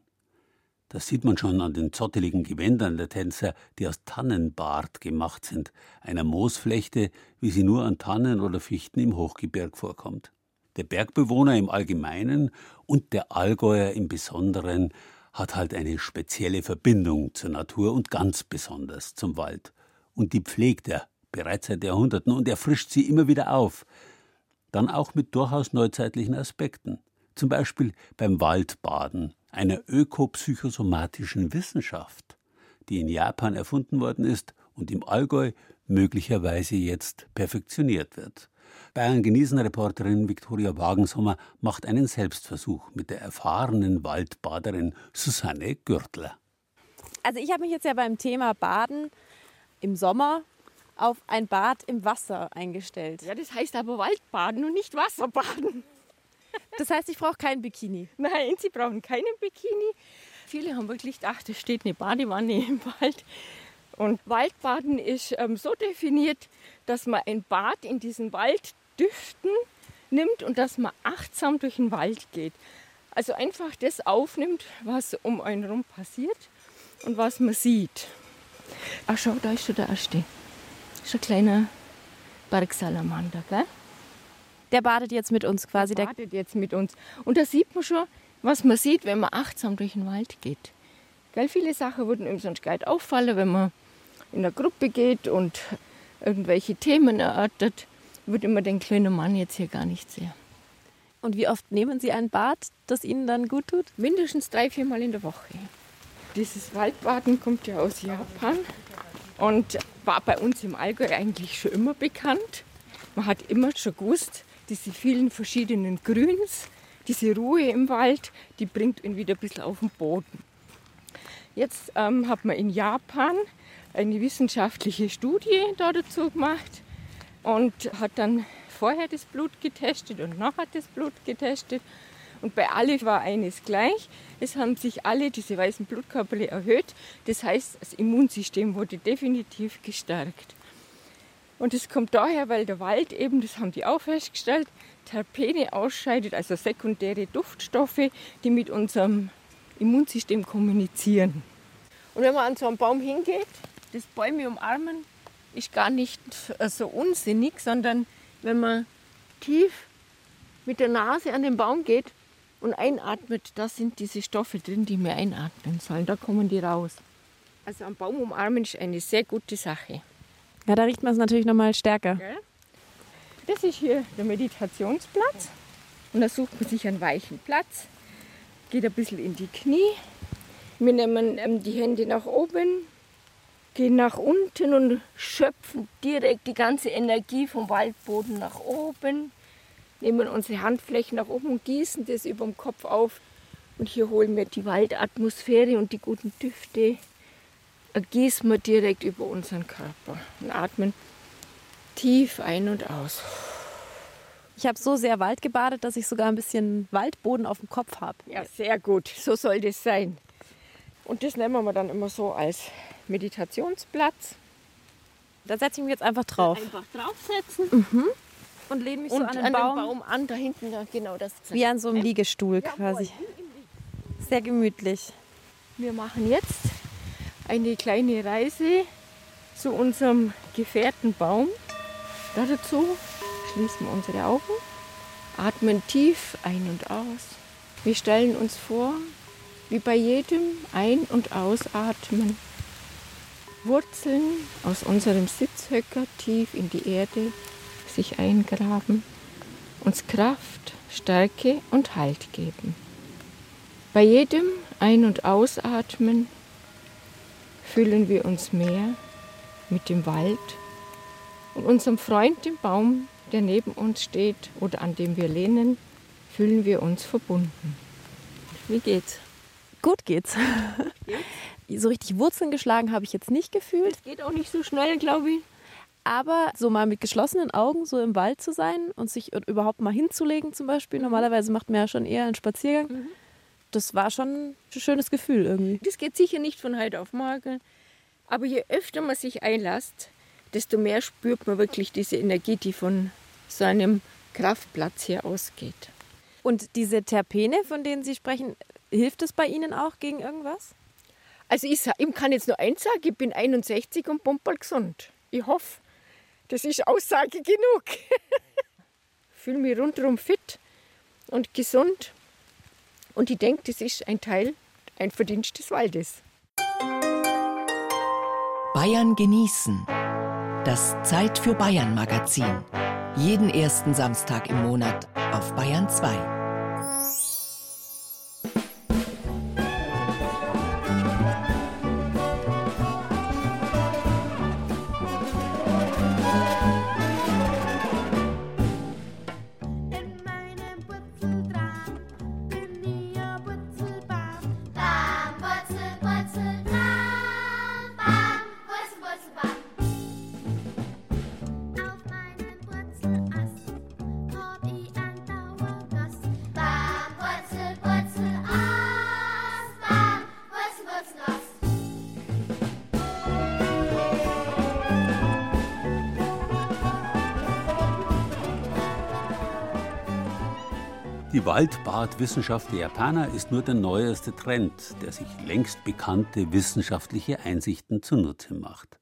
Das sieht man schon an den zotteligen Gewändern der Tänzer, die aus Tannenbart gemacht sind, einer Moosflechte, wie sie nur an Tannen oder Fichten im Hochgebirg vorkommt. Der Bergbewohner im Allgemeinen und der Allgäuer im Besonderen hat halt eine spezielle Verbindung zur Natur und ganz besonders zum Wald. und die pflegt er bereits seit Jahrhunderten und er frischt sie immer wieder auf. Dann auch mit durchaus neuzeitlichen Aspekten. Zum Beispiel beim Waldbaden, einer ökopsychosomatischen Wissenschaft, die in Japan erfunden worden ist und im Allgäu möglicherweise jetzt perfektioniert wird. Bayern genießen Reporterin Viktoria Wagensommer macht einen Selbstversuch mit der erfahrenen Waldbaderin Susanne Gürtler. Also ich habe mich jetzt ja beim Thema Baden im Sommer auf ein Bad im Wasser eingestellt. Ja, das heißt aber Waldbaden und nicht Wasserbaden. Das heißt, ich brauche kein Bikini. Nein, Sie brauchen keinen Bikini. Viele haben wirklich gedacht, es steht eine Badewanne im Wald. Und Waldbaden ist ähm, so definiert, dass man ein Bad in diesen Walddüften nimmt und dass man achtsam durch den Wald geht. Also einfach das aufnimmt, was um einen herum passiert und was man sieht. Ach schau, da ist schon der erste. Das ist ein kleiner Bergsalamander, gell? Der badet jetzt mit uns quasi. Der badet jetzt mit uns. Und da sieht man schon, was man sieht, wenn man achtsam durch den Wald geht. Gell, viele Sachen würden ihm sonst gar nicht auffallen, wenn man in einer Gruppe geht und irgendwelche Themen erörtert, würde man den kleinen Mann jetzt hier gar nicht sehen. Und wie oft nehmen Sie ein Bad, das Ihnen dann gut tut? Mindestens drei, viermal in der Woche. Dieses Waldbaden kommt ja aus Japan und war bei uns im Allgäu eigentlich schon immer bekannt. Man hat immer schon gewusst, diese vielen verschiedenen Grüns, diese Ruhe im Wald, die bringt ihn wieder ein bisschen auf den Boden. Jetzt ähm, hat man in Japan eine wissenschaftliche Studie dazu gemacht und hat dann vorher das Blut getestet und nachher das Blut getestet. Und bei allen war eines gleich. Es haben sich alle diese weißen Blutkörper erhöht. Das heißt, das Immunsystem wurde definitiv gestärkt. Und es kommt daher, weil der Wald eben, das haben die auch festgestellt, Terpene ausscheidet, also sekundäre Duftstoffe, die mit unserem Immunsystem kommunizieren. Und wenn man an so einen Baum hingeht, das Bäume umarmen, ist gar nicht so unsinnig, sondern wenn man tief mit der Nase an den Baum geht und einatmet, da sind diese Stoffe drin, die wir einatmen sollen. Da kommen die raus. Also am Baum umarmen ist eine sehr gute Sache. Ja, da riecht man es natürlich noch mal stärker. Das ist hier der Meditationsplatz. Und da sucht man sich einen weichen Platz, geht ein bisschen in die Knie. Wir nehmen ähm, die Hände nach oben, gehen nach unten und schöpfen direkt die ganze Energie vom Waldboden nach oben. Nehmen unsere Handflächen nach oben und gießen das über dem Kopf auf. Und hier holen wir die Waldatmosphäre und die guten Düfte gießen wir direkt über unseren Körper und atmen tief ein und aus. Ich habe so sehr Wald gebadet, dass ich sogar ein bisschen Waldboden auf dem Kopf habe. Ja, sehr gut. So soll das sein. Und das nennen wir dann immer so als Meditationsplatz. Da setze ich mich jetzt einfach drauf. Einfach draufsetzen. Mhm. Und lehne mich und so an den an Baum. den Baum an, da hinten, da, genau das. Wie an so einem Liegestuhl quasi. Sehr gemütlich. Wir machen jetzt eine kleine Reise zu unserem Gefährtenbaum. Dazu schließen wir unsere Augen, atmen tief ein und aus. Wir stellen uns vor, wie bei jedem Ein- und Ausatmen Wurzeln aus unserem Sitzhöcker tief in die Erde sich eingraben, uns Kraft, Stärke und Halt geben. Bei jedem Ein- und Ausatmen fühlen wir uns mehr mit dem Wald und unserem Freund, dem Baum, der neben uns steht oder an dem wir lehnen, fühlen wir uns verbunden. Wie geht's? Gut geht's. [LAUGHS] so richtig Wurzeln geschlagen habe ich jetzt nicht gefühlt. Das geht auch nicht so schnell, glaube ich. Aber so mal mit geschlossenen Augen so im Wald zu sein und sich überhaupt mal hinzulegen zum Beispiel. Normalerweise macht man ja schon eher einen Spaziergang. Mhm. Das war schon ein schönes Gefühl irgendwie. Das geht sicher nicht von heute auf morgen. Aber je öfter man sich einlässt, desto mehr spürt man wirklich diese Energie, die von so einem Kraftplatz hier ausgeht. Und diese Terpene, von denen Sie sprechen, hilft es bei Ihnen auch gegen irgendwas? Also ich, ich kann jetzt nur eins sagen, ich bin 61 und pumperl gesund. Ich hoffe, das ist Aussage genug. [LAUGHS] ich fühle mich rundherum fit und gesund. Und ich denke, das ist ein Teil, ein Verdienst des Waldes. Bayern genießen. Das Zeit für Bayern Magazin. Jeden ersten Samstag im Monat auf Bayern 2. Die Waldbadwissenschaft der Japaner ist nur der neueste Trend, der sich längst bekannte wissenschaftliche Einsichten zunutze macht.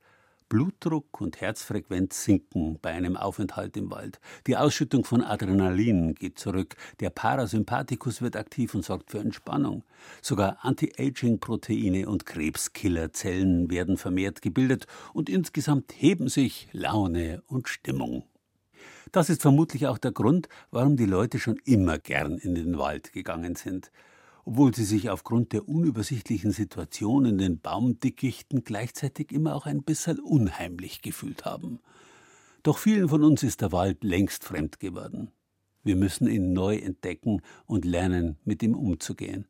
Blutdruck und Herzfrequenz sinken bei einem Aufenthalt im Wald. Die Ausschüttung von Adrenalin geht zurück. Der Parasympathikus wird aktiv und sorgt für Entspannung. Sogar Anti-Aging-Proteine und Krebskillerzellen werden vermehrt gebildet und insgesamt heben sich Laune und Stimmung. Das ist vermutlich auch der Grund, warum die Leute schon immer gern in den Wald gegangen sind, obwohl sie sich aufgrund der unübersichtlichen Situation in den Baumdickichten gleichzeitig immer auch ein bisschen unheimlich gefühlt haben. Doch vielen von uns ist der Wald längst fremd geworden. Wir müssen ihn neu entdecken und lernen, mit ihm umzugehen.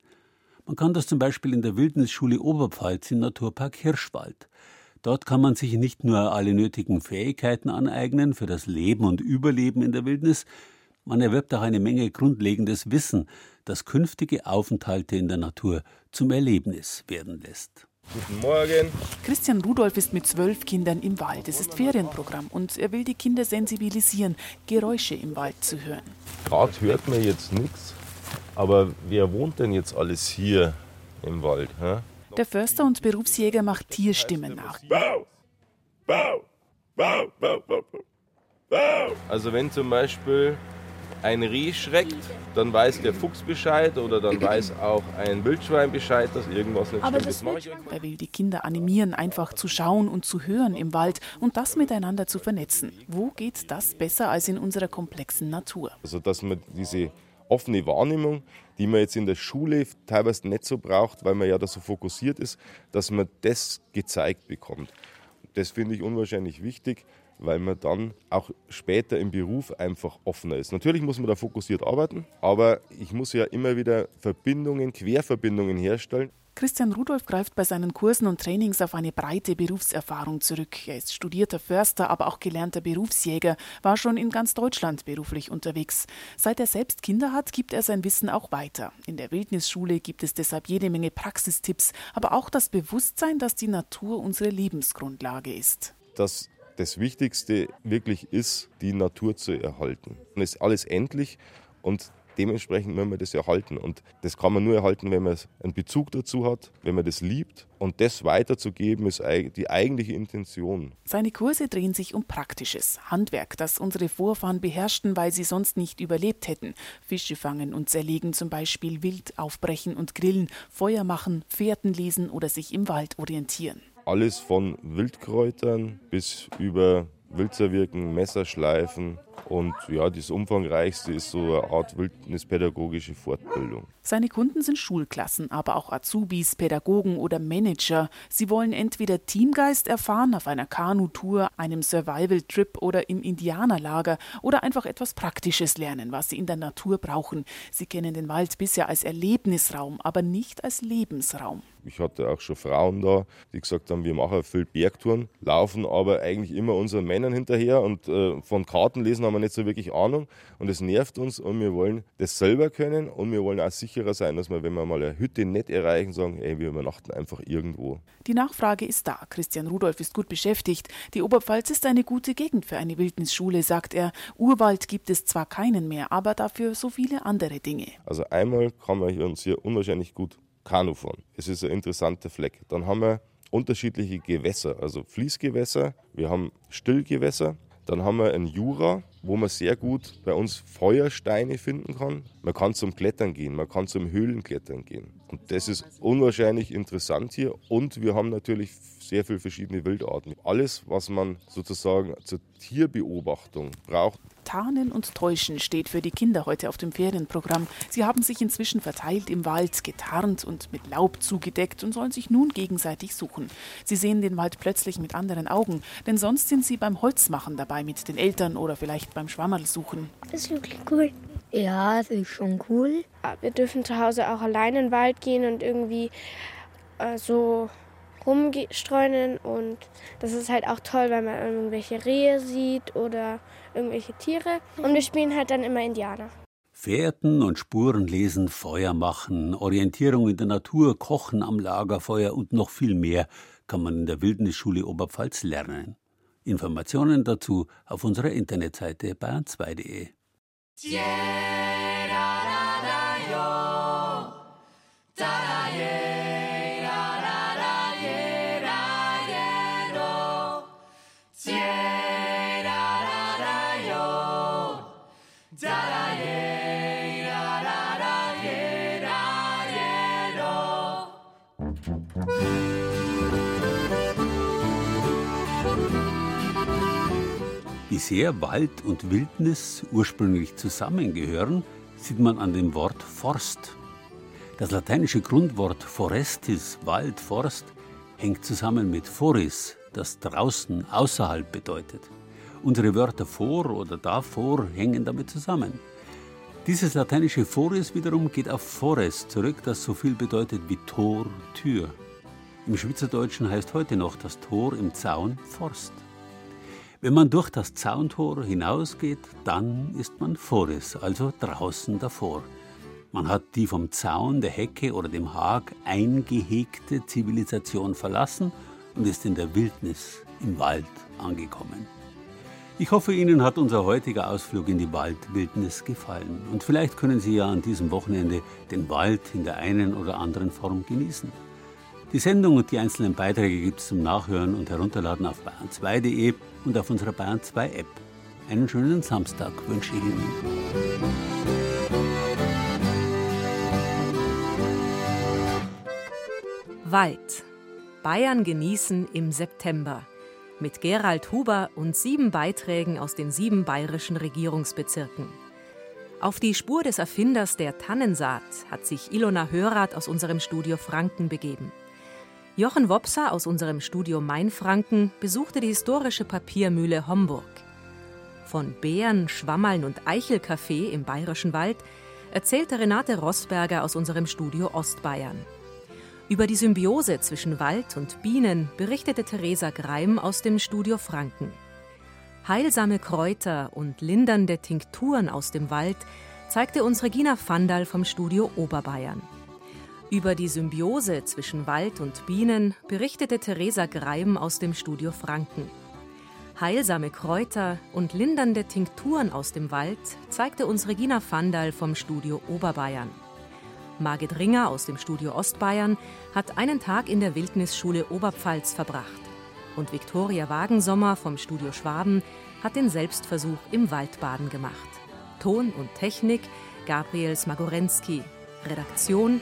Man kann das zum Beispiel in der Wildnisschule Oberpfalz im Naturpark Hirschwald. Dort kann man sich nicht nur alle nötigen Fähigkeiten aneignen für das Leben und Überleben in der Wildnis, man erwirbt auch eine Menge grundlegendes Wissen, das künftige Aufenthalte in der Natur zum Erlebnis werden lässt. Guten Morgen. Christian Rudolf ist mit zwölf Kindern im Wald. Es ist Ferienprogramm und er will die Kinder sensibilisieren, Geräusche im Wald zu hören. Gerade hört man jetzt nichts, aber wer wohnt denn jetzt alles hier im Wald? Hä? Der Förster und Berufsjäger macht Tierstimmen nach. Also wenn zum Beispiel ein Reh schreckt, dann weiß der Fuchs Bescheid oder dann weiß auch ein Wildschwein Bescheid, dass irgendwas nicht Aber stimmt. er will die Kinder animieren, einfach zu schauen und zu hören im Wald und das miteinander zu vernetzen. Wo geht das besser als in unserer komplexen Natur? Also dass man diese offene Wahrnehmung, die man jetzt in der Schule teilweise nicht so braucht, weil man ja da so fokussiert ist, dass man das gezeigt bekommt. Das finde ich unwahrscheinlich wichtig, weil man dann auch später im Beruf einfach offener ist. Natürlich muss man da fokussiert arbeiten, aber ich muss ja immer wieder Verbindungen, Querverbindungen herstellen. Christian Rudolf greift bei seinen Kursen und Trainings auf eine breite Berufserfahrung zurück. Er ist studierter Förster, aber auch gelernter Berufsjäger, war schon in ganz Deutschland beruflich unterwegs. Seit er selbst Kinder hat, gibt er sein Wissen auch weiter. In der Wildnisschule gibt es deshalb jede Menge Praxistipps, aber auch das Bewusstsein, dass die Natur unsere Lebensgrundlage ist. Dass das Wichtigste wirklich ist, die Natur zu erhalten. Es ist alles endlich und dementsprechend müssen wir das erhalten. Und das kann man nur erhalten, wenn man einen Bezug dazu hat, wenn man das liebt. Und das weiterzugeben, ist die eigentliche Intention. Seine Kurse drehen sich um Praktisches, Handwerk, das unsere Vorfahren beherrschten, weil sie sonst nicht überlebt hätten. Fische fangen und zerlegen zum Beispiel Wild, aufbrechen und grillen, Feuer machen, Fährten lesen oder sich im Wald orientieren. Alles von Wildkräutern bis über Wildzerwirken, Messerschleifen und ja, das umfangreichste ist so eine Art wildnispädagogische Fortbildung. Seine Kunden sind Schulklassen, aber auch Azubis, Pädagogen oder Manager. Sie wollen entweder Teamgeist erfahren auf einer Kanutour, einem Survival-Trip oder im Indianerlager oder einfach etwas Praktisches lernen, was sie in der Natur brauchen. Sie kennen den Wald bisher als Erlebnisraum, aber nicht als Lebensraum. Ich hatte auch schon Frauen da, die gesagt haben, wir machen viel Bergtouren, laufen aber eigentlich immer unseren Männern hinterher und äh, von Kartenlesen haben wir nicht so wirklich Ahnung und es nervt uns und wir wollen das selber können und wir wollen auch sicherer sein, dass wir, wenn wir mal eine Hütte nicht erreichen, sagen, ey, wir übernachten einfach irgendwo. Die Nachfrage ist da. Christian Rudolf ist gut beschäftigt. Die Oberpfalz ist eine gute Gegend für eine Wildnisschule, sagt er. Urwald gibt es zwar keinen mehr, aber dafür so viele andere Dinge. Also einmal kann man uns hier unwahrscheinlich gut Kanu fahren. Es ist ein interessanter Fleck. Dann haben wir unterschiedliche Gewässer, also Fließgewässer, wir haben Stillgewässer, dann haben wir einen Jura, wo man sehr gut bei uns Feuersteine finden kann. Man kann zum Klettern gehen, man kann zum Höhlenklettern gehen. Und das ist unwahrscheinlich interessant hier. Und wir haben natürlich sehr viele verschiedene Wildarten. Alles, was man sozusagen zur Tierbeobachtung braucht, Tarnen und Täuschen steht für die Kinder heute auf dem Ferienprogramm. Sie haben sich inzwischen verteilt im Wald, getarnt und mit Laub zugedeckt und sollen sich nun gegenseitig suchen. Sie sehen den Wald plötzlich mit anderen Augen, denn sonst sind sie beim Holzmachen dabei mit den Eltern oder vielleicht beim Schwammerl suchen. Das ist wirklich cool. Ja, das ist schon cool. Wir dürfen zu Hause auch allein in den Wald gehen und irgendwie äh, so rumstreunen und das ist halt auch toll, weil man irgendwelche Rehe sieht oder irgendwelche Tiere und wir spielen halt dann immer Indianer. Fährten und Spuren lesen, Feuer machen, Orientierung in der Natur, Kochen am Lagerfeuer und noch viel mehr kann man in der Wildnisschule Oberpfalz lernen. Informationen dazu auf unserer Internetseite bayern2.de. Wie sehr Wald und Wildnis ursprünglich zusammengehören, sieht man an dem Wort Forst. Das lateinische Grundwort forestis, Wald, Forst, hängt zusammen mit foris, das draußen, außerhalb bedeutet. Unsere Wörter vor oder davor hängen damit zusammen. Dieses lateinische foris wiederum geht auf fores zurück, das so viel bedeutet wie Tor, Tür. Im Schweizerdeutschen heißt heute noch das Tor im Zaun Forst. Wenn man durch das Zauntor hinausgeht, dann ist man Foris, also draußen davor. Man hat die vom Zaun, der Hecke oder dem Hag eingehegte Zivilisation verlassen und ist in der Wildnis im Wald angekommen. Ich hoffe, Ihnen hat unser heutiger Ausflug in die Waldwildnis gefallen. Und vielleicht können Sie ja an diesem Wochenende den Wald in der einen oder anderen Form genießen. Die Sendung und die einzelnen Beiträge gibt es zum Nachhören und Herunterladen auf bayern2.de und auf unserer Bayern 2 App. Einen schönen Samstag wünsche ich Ihnen. Wald. Bayern genießen im September. Mit Gerald Huber und sieben Beiträgen aus den sieben bayerischen Regierungsbezirken. Auf die Spur des Erfinders der Tannensaat hat sich Ilona Hörath aus unserem Studio Franken begeben. Jochen Wopser aus unserem Studio Mainfranken besuchte die historische Papiermühle Homburg. Von Bären, Schwammeln und Eichelkaffee im Bayerischen Wald erzählte Renate Rossberger aus unserem Studio Ostbayern. Über die Symbiose zwischen Wald und Bienen berichtete Theresa Greim aus dem Studio Franken. Heilsame Kräuter und lindernde Tinkturen aus dem Wald zeigte uns Regina Vandal vom Studio Oberbayern. Über die Symbiose zwischen Wald und Bienen berichtete Theresa Greim aus dem Studio Franken. Heilsame Kräuter und lindernde Tinkturen aus dem Wald zeigte uns Regina Vandal vom Studio Oberbayern. Margit Ringer aus dem Studio Ostbayern hat einen Tag in der Wildnisschule Oberpfalz verbracht. Und Viktoria Wagensommer vom Studio Schwaben hat den Selbstversuch im Waldbaden gemacht. Ton und Technik Gabriel Smagorensky. Redaktion